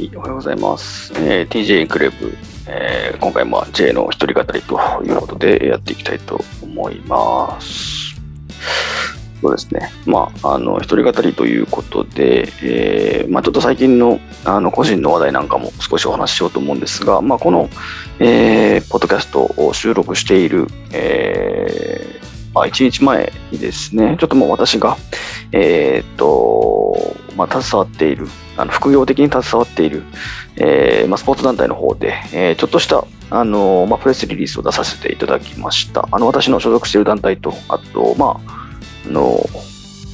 はい、おはようございます。えー TJ クレーブ、えー今回も J の一人語りということでやっていきたいと思います。そうですね。まあ、あの、一人語りということで、えーまあ、ちょっと最近のあの個人の話題なんかも少しお話ししようと思うんですが、まあ、この、えーポッドキャストを収録している、えーあ、1日前にですね、ちょっともう私が、えーっと、まあ、携わっている、あの副業的に携わっている、えーまあ、スポーツ団体の方で、えーちょっとした、あのまあ、プレスリリースを出させていただきました。あの私の所属している団体と、あと、まあ、あの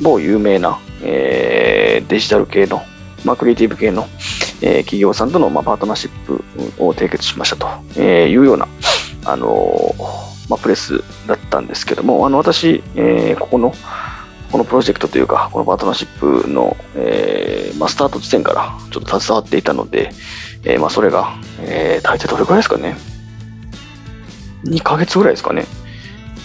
某有名な、えーデジタル系の、まあ、クリエイティブ系の、えー企業さんとの、まあ、パートナーシップを締結しましたと、えーいうような、あのまあ、プレスだったんですけども、あの私、えーここの、このプロジェクトというか、このパートナーシップの、えーまあ、スタート地点からちょっと携わっていたので、えーまあ、それが、えー大体どれくらいですかね。2ヶ月ぐらいですかね。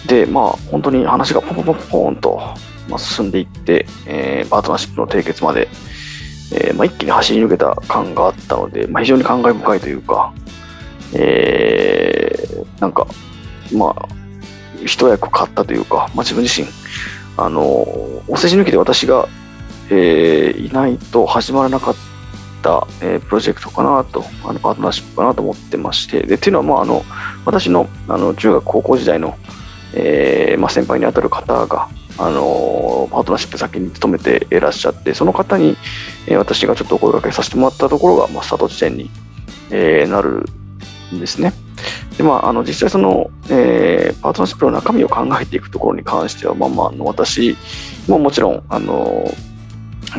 で、まあ、本当に話がポンポンポンポンと、まあ、進んでいって、えーパートナーシップの締結まで、えーまあ、一気に走り抜けた感があったので、まあ、非常に感慨深いというか、えーなんか、まあ、一役買ったというか、まあ、自分自身、あの、お世辞抜きで私が、えーいないと始まらなかった、えープロジェクトかなと、あのパートナーシップかなと思ってまして、でっていうのは、まあ、あの私のあの中学、高校時代の、えーまあ、先輩にあたる方が、あのパートナーシップ先に勤めていらっしゃって、その方に、えー私がちょっとお声掛けさせてもらったところが、まあ、スタート地点に、えーなるんですね。でまあ、あの実際その、えーパートナーシップの中身を考えていくところに関しては、まあまあ、の私ももちろんあの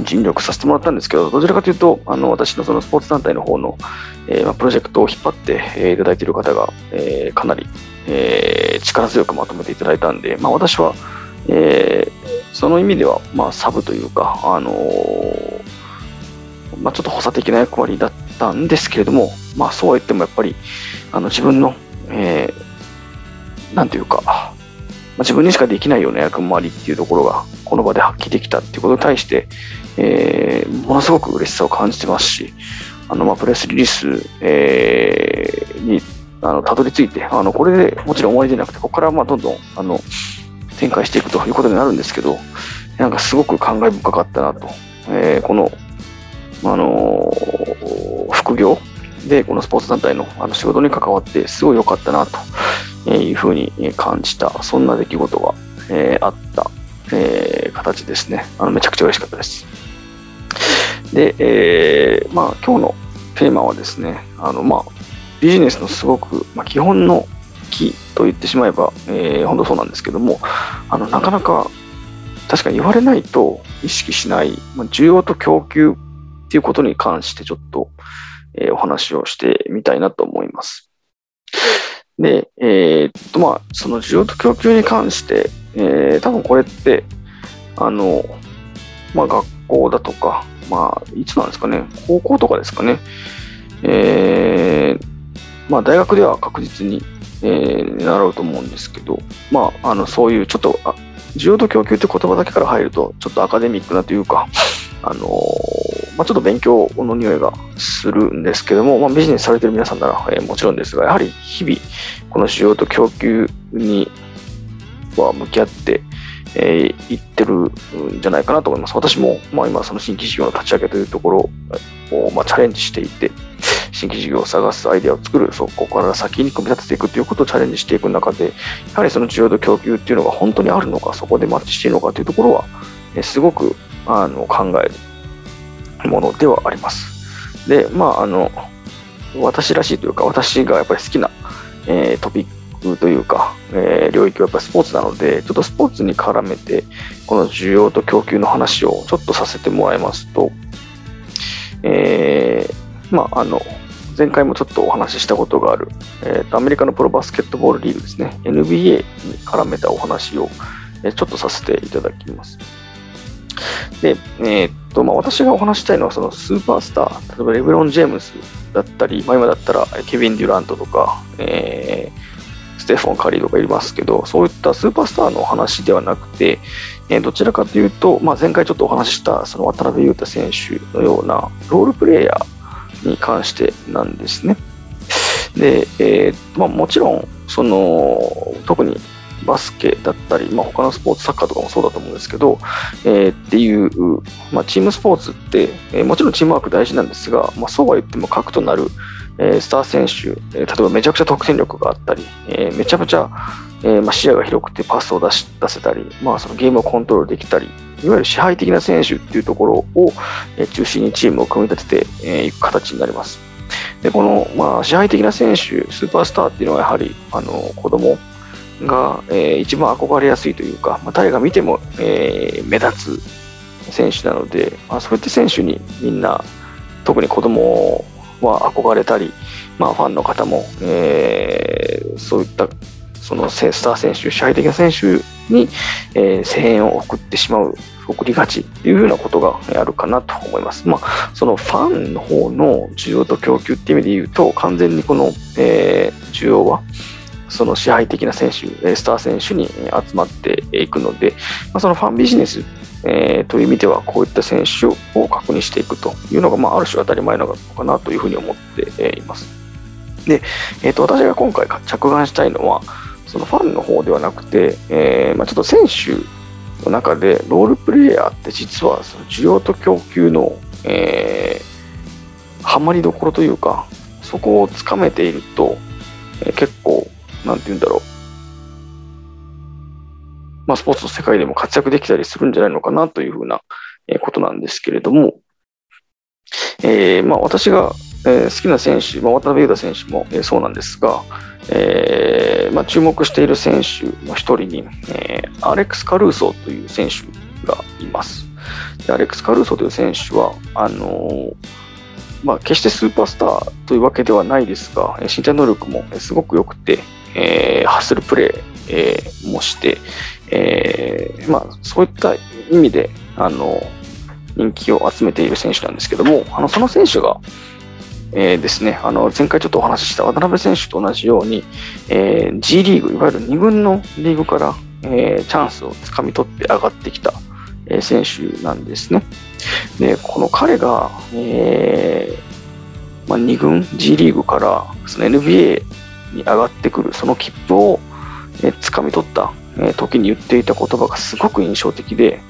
尽力させてもらったんですけど、どちらかというと、あの私のそのスポーツ団体の方の、えーまあ、プロジェクトを引っ張って、えーいただいている方が、えーかなり、えー力強くまとめていただいたんで、まあ、私は、えーその意味では、まあ、サブというか、あのーまあ、ちょっと補佐的な役割だったんですけれども、まあ、そうは言ってもやっぱりあの自分の、えーなんていうか、まあ、自分にしかできないような役回りっていうところがこの場で発揮できたっていうことに対して、えーものすごく嬉しさを感じてますしあの、まあ、プレスリリース、えーにあのたどり着いてあのこれでもちろん終わりじゃなくてここからまあどんどんあの展開していくということになるんですけどなんかすごく感慨深かったなと、えーこのあのー業でこのスポーツ団体のあの仕事に関わってすごい良かったなというふうに感じたそんな出来事が、えーあった、えー形ですね。あのめちゃくちゃ嬉しかったです。で、えーまあ、今日のテーマはですねあの、まあ、ビジネスのすごく、まあ、基本の木と言ってしまえば、えー本当そうなんですけどもあのなかなか確かに言われないと意識しない、まあ、需要と供給っていうことに関してちょっと、えーお話をしてみたいなと思います。で、えーっと、まあ、その需要と供給に関して、えー多分これって、あの、まあ、学校だとか、まあ、いつなんですかね、高校とかですかね、えーまあ、大学では確実に、えー習うと思うんですけど、まあ、あのそういうちょっと、あ需要と供給って言葉だけから入ると、ちょっとアカデミックなというか、あのーまあ、ちょっと勉強の匂いがするんですけども、まあ、ビジネスされてる皆さんなら、えーもちろんですが、やはり日々、この需要と供給には向き合って、えーいってるんじゃないかなと思います。私も、まあ、今、その新規事業の立ち上げというところを、まあ、チャレンジしていて、新規事業を探すアイデアを作る、そこから先に組み立てていくということをチャレンジしていく中で、やはりその需要と供給っていうのが本当にあるのか、そこでマッチしているのかというところは、えーすごくあの考えるものではあります。で、まあ、あの、私らしいというか、私がやっぱり好きな、えートピックというか、えー領域はやっぱりスポーツなので、ちょっとスポーツに絡めて、この需要と供給の話をちょっとさせてもらいますと、えーまあ、あの、前回もちょっとお話ししたことがある、えーとアメリカのプロバスケットボールリーグですね、NBA に絡めたお話を、えちょっとさせていただきます。で、えーっと、まあ、私がお話したいのは、そのスーパースター、例えばレブロン・ジェームズだったり、まあ、今だったらケビン・デュラントとか、えーステフォン・カリーとかいますけど、そういったスーパースターの話ではなくて、えーどちらかというと、まあ、前回ちょっとお話ししたその渡辺裕太選手のようなロールプレイヤーに関してなんですね。で、えーまあ、もちろん、その、特にバスケだったり、まあ、他のスポーツ、サッカーとかもそうだと思うんですけど、えー、っていう、まあ、チームスポーツって、えー、もちろんチームワーク大事なんですが、まあ、そうは言っても核となる、えー、スター選手、えー、例えばめちゃくちゃ得点力があったり、えー、めちゃめちゃ、えーまあ、視野が広くてパスを出し出せたり、まあ、そのゲームをコントロールできたり、いわゆる支配的な選手っていうところを、えー、中心にチームを組み立ててい、えー、く形になります。で、この、まあ、支配的な選手、スーパースターっていうのはやはり、あの、子供が、えー、一番憧れやすいというか、まあ、誰が見ても、えー、目立つ選手なので、まあ、そういった選手にみんな、特に子供は憧れたり、まあ、ファンの方も、えー、そういったそのスター選手、支配的な選手に、えー、声援を送ってしまう、送りがちというようなことがあるかなと思います。まあ、そのファンの方の需要と供給っていう意味で言うと、完全にこの、えー、需要は、その支配的な選手、スター選手に集まっていくので、まあ、そのファンビジネス、えー、という意味では、こういった選手を確認していくというのが、まあ、ある種当たり前なのかなというふうに思っています。で、えー、と私が今回着眼したいのは、そのファンの方ではなくて、えーまあ、ちょっと選手の中でロールプレイヤーって実はその需要と供給の、えー、ハマりどころというか、そこをつかめていると、えー、結構なんて言うんだろう。まあ、スポーツの世界でも活躍できたりするんじゃないのかなというふうなことなんですけれども、えー、まあ、私が好きな選手、まあ、渡辺裕太選手もそうなんですが、えーまあ、注目している選手の一人に、えー、アレックス・カルーソという選手がいます。でアレックス・カルーソという選手は、あのーまあ、決してスーパースターというわけではないですが、身体能力もすごく良くて、えー、ハッスルプレー、えー、もして、えーまあ、そういった意味であの人気を集めている選手なんですけども、あのその選手が、えー、ですね、あの前回ちょっとお話しした渡辺選手と同じように、えー、G リーグ、いわゆる2軍のリーグから、えー、チャンスをつかみ取って上がってきた、えー、選手なんですね。で、この彼が、えーまあ、2軍 G リーグからその NBA に上がってくるその切符を、えー、掴み取った、えー、時に言っていた言葉がすごく印象的で、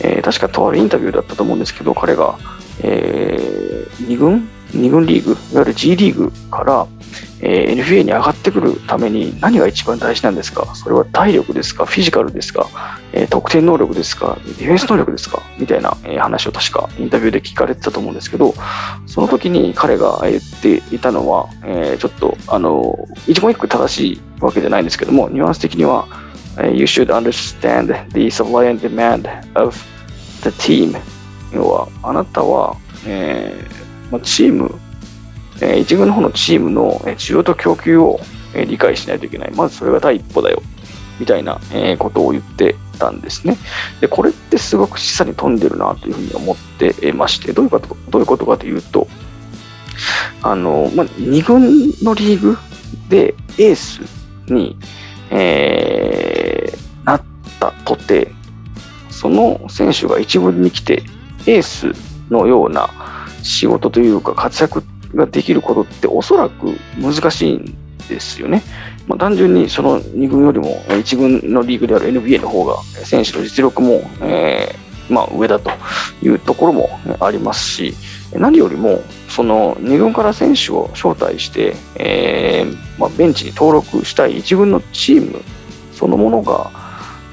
えー、確かとあるインタビューだったと思うんですけど彼が、えー、2軍？2軍リーグ？いわゆる G リーグから、えー、NBA に上がってくるために何が一番大事なんですか？それは体力ですか？フィジカルですか、えー、得点能力ですか？ディフェンス能力ですか？みたいな、えー、話を確かインタビューで聞かれてたと思うんですけど、その時に彼が言っていたのは、えー、ちょっと、あの、一言一句正しいわけじゃないんですけども、ニュアンス的には、You should understand the supply and demand of the team 要は、あなたは、えーまあ、チームえ一軍の方のチームの需要と供給を理解しないといけない。まずそれが第一歩だよ。みたいなことを言ってたんですね。で、これってすごく示唆に富んでるなというふうに思ってまして、どういうことどういうことかというと、あの、まあ、2軍のリーグでエースに、えー、なったとて、その選手が1軍に来て、エースのような仕事というか活躍ができることっておそらく難しいんですよね。まあ、単純にその2軍よりも1軍のリーグである NBA の方が選手の実力も、えー、まあ、上だというところもありますし何よりもその2軍から選手を招待して、えー、まあ、ベンチに登録したい1軍のチームそのものが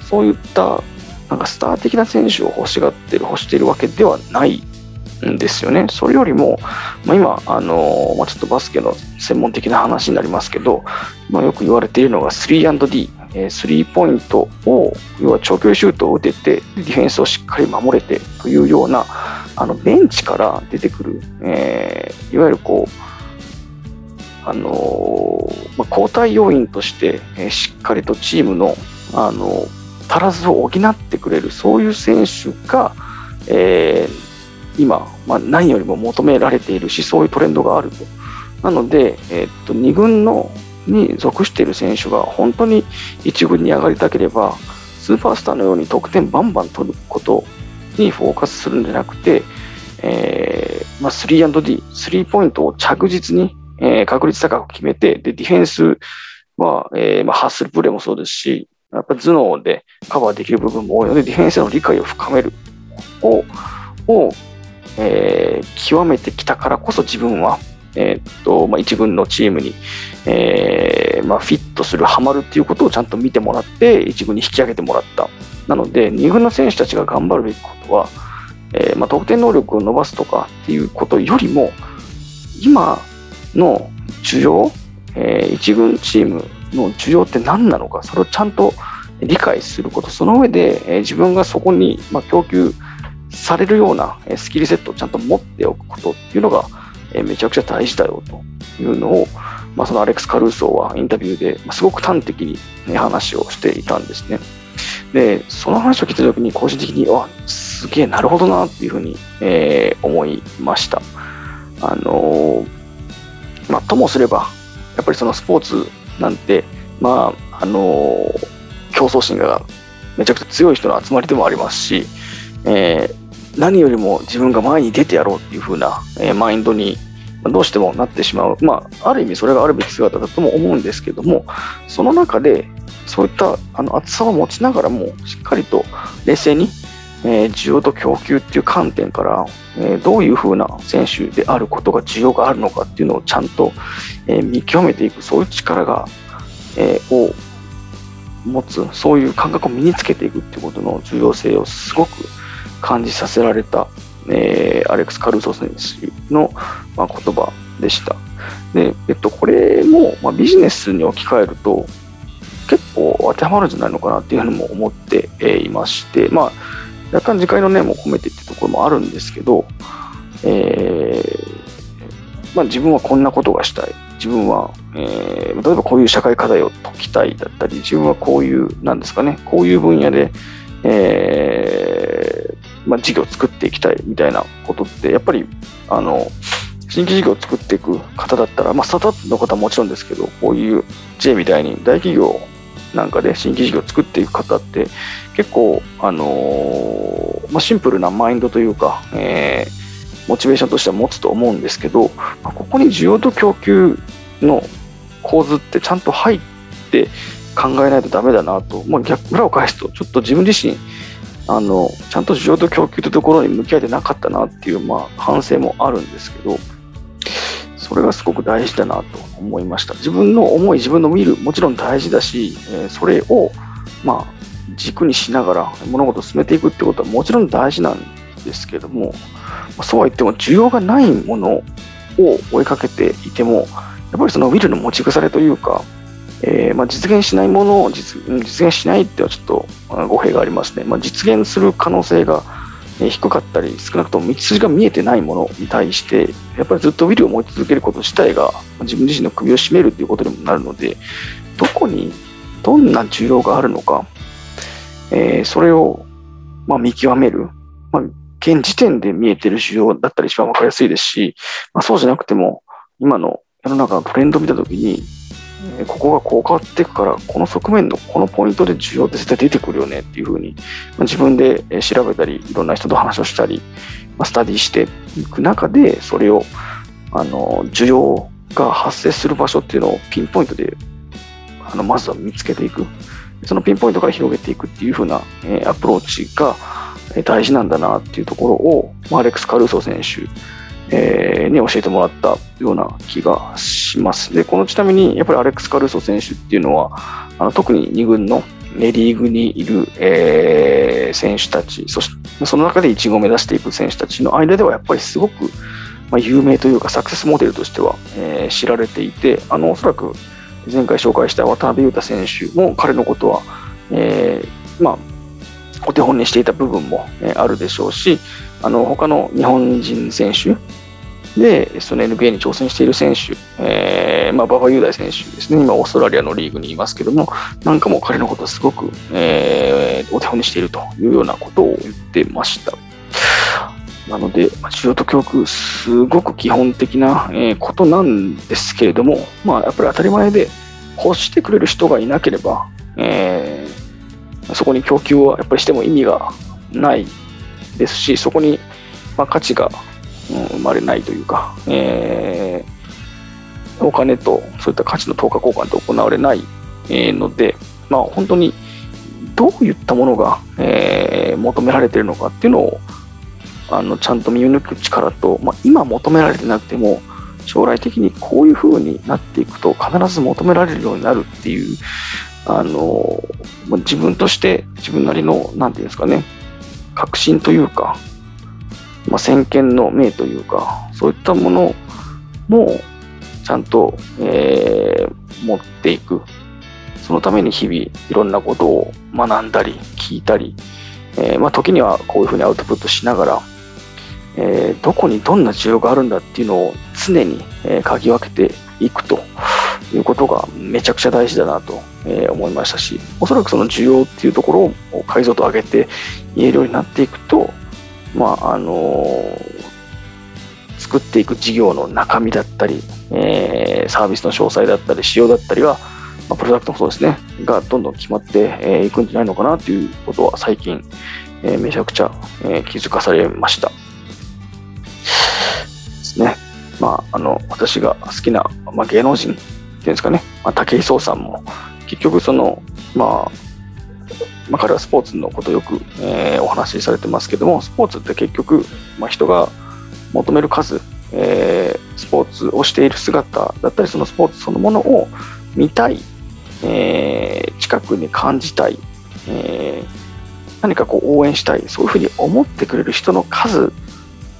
そういったなんかスター的な選手を欲しがってる欲しているわけではないんですよね。それよりも、まあ、今、あのまあ、ちょっとバスケの専門的な話になりますけど、まあ、よく言われているのが 3&D、えー、スリーポイントを、要は長距離シュートを打てて、ディフェンスをしっかり守れてというような、あのベンチから出てくる、えー、いわゆるこう、あのー、まあ、交代要因として、えー、しっかりとチームの、あの足らずを補ってくれる、そういう選手が、えー、今、まあ、何よりも求められているし、そういうトレンドがあると。なので、え、っと2軍のに属している選手が本当に1軍に上がりたければ、スーパースターのように得点バンバン取ることにフォーカスするんじゃなくて、えーまあ、3&D、スリーポイントを着実に、えー、確率高く決めて、で、ディフェンスは、えー、まあ、ハッスルプレーもそうですし、やっぱ頭脳でカバーできる部分も多いので、ディフェンスの理解を深めるを、をえー、極めてきたからこそ自分は、えー、っとまあ、一軍のチームに、えー、まあ、フィットする、はまるっていうことをちゃんと見てもらって、一軍に引き上げてもらった。なので、二軍の選手たちが頑張るべきことは、えまあ、得点能力を伸ばすとかっていうことよりも、今の需要、え一軍チームの需要って何なのか、それをちゃんと理解すること、その上で、え自分がそこに、ま供給されるようなスキルセットをちゃんと持っておくことっていうのがめちゃくちゃ大事だよというのを、まあ、そのアレックス・カルーソーはインタビューですごく端的に、ね、話をしていたんですね。で、その話を聞いたときに個人的に、あ、すげえなるほどなっていうふうに、えー、思いました。あのー、まあ、ともすれば、やっぱりそのスポーツなんて、まあ、あのー、競争心がめちゃくちゃ強い人の集まりでもありますし、えー、何よりも自分が前に出てやろうっていう風な、えー、マインドにどうしてもなってしまう。まあ、ある意味それがあるべき姿だとも思うんですけども、その中でそういったあの厚さを持ちながらも、しっかりと冷静に、えー、需要と供給っていう観点から、えー、どういう風な選手であることが需要があるのかっていうのをちゃんと、えー、見極めていく、そういう力が、えー、を持つ、そういう感覚を身につけていくっていうことの重要性をすごく感じさせられた、えー、アレックス・カルーソ選手の、まあ、言葉でした。で、えっと、これも、まあ、ビジネスに置き換えると、結構当てはまるんじゃないのかなっていうふうにも思っていまして、まあ、若干次回の念も込めてっていうところもあるんですけど、えーまあ、自分はこんなことがしたい。自分は、えー、例えばこういう社会課題を解きたいだったり、自分はこういう、なんですかね、こういう分野で、えー、まあ、事業を作っていきたいみたいなことって、やっぱり、あの、新規事業を作っていく方だったら、まあ、スタートアップの方はもちろんですけど、こういう J みたいに大企業なんかで新規事業を作っていく方って、結構、あのー、まあ、シンプルなマインドというか、えー、モチベーションとしては持つと思うんですけど、まあ、ここに需要と供給の構図ってちゃんと入って考えないとダメだなと、まあ、逆裏を返すと、ちょっと自分自身、あのちゃんと需要と供給というところに向き合えてなかったなっていう、まあ、反省もあるんですけど、それがすごく大事だなと思いました。自分の思い、自分の見る、もちろん大事だし、えそれを、まあ、軸にしながら物事を進めていくってことはもちろん大事なんですけども、そうは言っても需要がないものを追いかけていても、やっぱりそのウィルの持ち腐れというか、えー、まあ、実現しないものを実現しないってはちょっと語弊がありますね。まあ、実現する可能性が低かったり、少なくとも道筋が見えてないものに対して、やっぱりずっとウィルを持ち続けること自体が自分自身の首を絞めるということにもなるので、どこにどんな需要があるのか、えー、それを、まあ、見極める。まあ、現時点で見えてる需要だったら一番わかりやすいですし、まあ、そうじゃなくても、今の世の中のトレンドを見たときに、ここがこう変わっていくから、この側面のこのポイントで需要って絶対出てくるよねっていうふうに、まあ、自分で調べたり、いろんな人と話をしたり、まあ、スタディしていく中で、それを、あの、需要が発生する場所っていうのをピンポイントで、あの、まずは見つけていく。そのピンポイントから広げていくっていうふうな、えー、アプローチが大事なんだなっていうところを、まあ、アレックス・カルーソー選手、えー、に教えてもらったような気がします。で、このちなみに、やっぱりアレックス・カルーソ選手っていうのは、あの特に2軍のリーグにいる、えー、選手たち、そしてその中で1軍を目指していく選手たちの間では、やっぱりすごく、まあ、有名というか、サクセスモデルとしては、えー、知られていて、あのおそらく前回紹介した渡辺裕太選手も彼のことは、えー、まあ、お手本にしていた部分も、あるでしょうし、あの他の日本人選手。で、その NBA に挑戦している選手、えー、まあ、馬場雄大選手ですね、今、オーストラリアのリーグにいますけども、なんかも彼のことをすごく、えー、お手本にしているというようなことを言ってました。なので、需要と供給、すごく基本的な、えことなんですけれども、まあ、やっぱり当たり前で、欲してくれる人がいなければ、えー、そこに供給はやっぱりしても意味がない。ですし、そこに、まあ、価値がうん、生まれないというか、えー、お金とそういった価値の等価交換って行われない、え、ので、まあ、本当にどういったものが、えー、求められてるのかっていうのをあのちゃんと見抜く力と、まあ、今求められてなくても将来的にこういう風になっていくと必ず求められるようになるっていうあの自分として自分なりの何て言うんですかね確信というか、まあ、先見の明というかそういったものもちゃんと、えー、持っていく。そのために日々いろんなことを学んだり聞いたり、えー、まあ、時にはこういうふうにアウトプットしながら、えー、どこにどんな需要があるんだっていうのを常に、えー、嗅ぎ分けていくと。いうことがめちゃくちゃ大事だなと、え思いましたしおそらくその需要っていうところを解像度上げて言えるようになっていくとまああの作っていく事業の中身だったり、えサービスの詳細だったり仕様だったりはまあ、プロダクトもそうですね、がどんどん決まっていくんじゃないのかなということは最近、えめちゃくちゃ、え気づかされました。ですね。まあ、あの、私が好きな、まあ、芸能人いうんですかね、まあ、武井壮さんも、結局その、まあ、まあ、彼はスポーツのことよく、えー、お話しされてますけども、スポーツって結局、まあ、人が求める数、えー、スポーツをしている姿だったり、そのスポーツそのものを見たいえー、近くに感じたい、えー、何かこう応援したい、そういうふうに思ってくれる人の数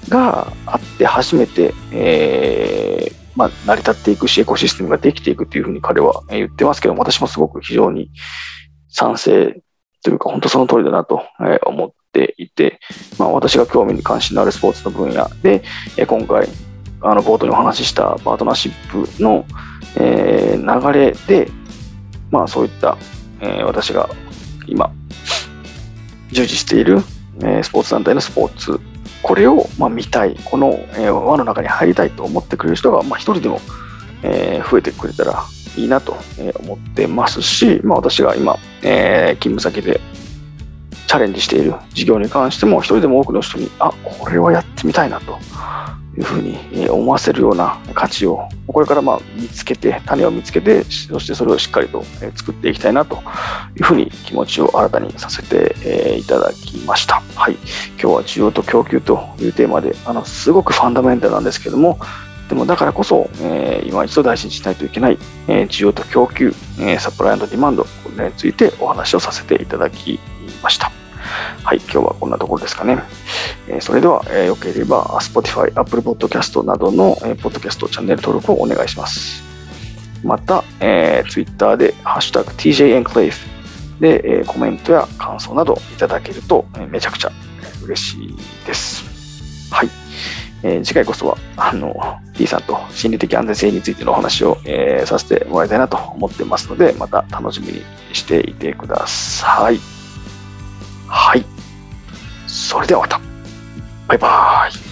があって初めて、えー、まあ、成り立っていくし、エコシステムができていくというふうに彼は言ってますけども、私もすごく非常に賛成というか、本当その通りだなと思っていて、まあ、私が興味に関心のあるスポーツの分野で、今回、あの冒頭にお話ししたパートナーシップの、え、流れで、まあそういった、え、私が今従事している、え、スポーツ団体のスポーツこれを、まあ、見たい。この、え、輪の中に入りたいと思ってくれる人が、まあ、一人でも、え、増えてくれたらいいなと思ってますし、まあ、私が今、え、勤務先でチャレンジしている事業に関しても一人でも多くの人にあこれはやってみたいなというふうに思わせるような価値をこれからまあ見つけて種を見つけてそしてそれをしっかりと作っていきたいなというふうに気持ちを新たにさせていただきました。はい、今日は需要と供給というテーマであのすごくファンダメンタルなんですけどもでもだからこそ、えー、今一度大事にしないといけない、えー、需要と供給、えー、サプライディマンドこれについてお話をさせていただきました。はい、今日はこんなところですかね。えー、それでは、えー、よければ Spotify、Apple Podcast などの、えー、ポッドキャストチャンネル登録をお願いします。また、えー、Twitter でハッシュタグ TJ Enclave で、えー、コメントや感想などいただけると、えー、めちゃくちゃ嬉しいです。はい。えー、次回こそは、あの、T さんと心理的安全性についてのお話を、えー、させてもらいたいなと思ってますので、また楽しみにしていてください。はい。それではまた。バイバーイ。